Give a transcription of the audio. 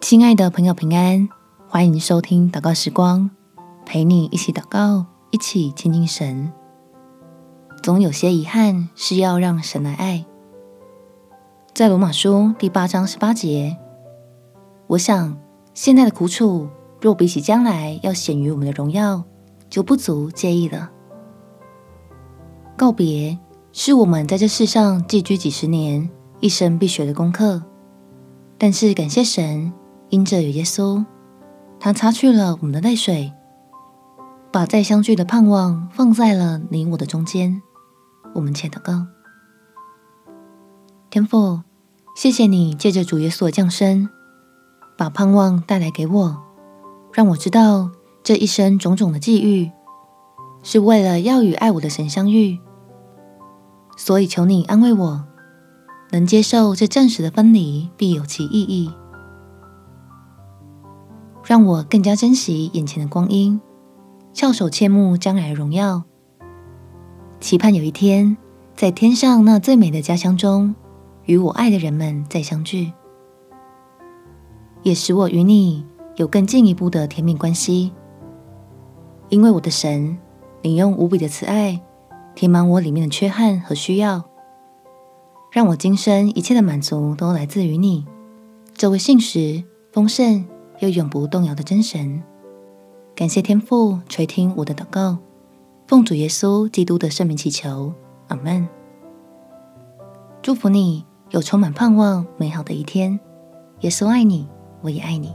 亲爱的朋友，平安！欢迎收听祷告时光，陪你一起祷告，一起亲近神。总有些遗憾是要让神来爱。在罗马书第八章十八节，我想现在的苦楚，若比起将来要显于我们的荣耀，就不足介意了。告别是我们在这世上寄居几十年，一生必学的功课。但是感谢神。因着有耶稣，他擦去了我们的泪水，把再相聚的盼望放在了你我的中间。我们且祷告：天父，谢谢你借着主耶稣的降生，把盼望带来给我，让我知道这一生种种的际遇，是为了要与爱我的神相遇。所以求你安慰我，能接受这暂时的分离，必有其意义。让我更加珍惜眼前的光阴，翘首切慕将来的荣耀，期盼有一天在天上那最美的家乡中，与我爱的人们再相聚，也使我与你有更进一步的甜蜜关系。因为我的神，你用无比的慈爱填满我里面的缺憾和需要，让我今生一切的满足都来自于你，这位信实丰盛。又永不动摇的真神，感谢天父垂听我的祷告，奉主耶稣基督的圣名祈求，阿门。祝福你有充满盼望、美好的一天。耶稣爱你，我也爱你。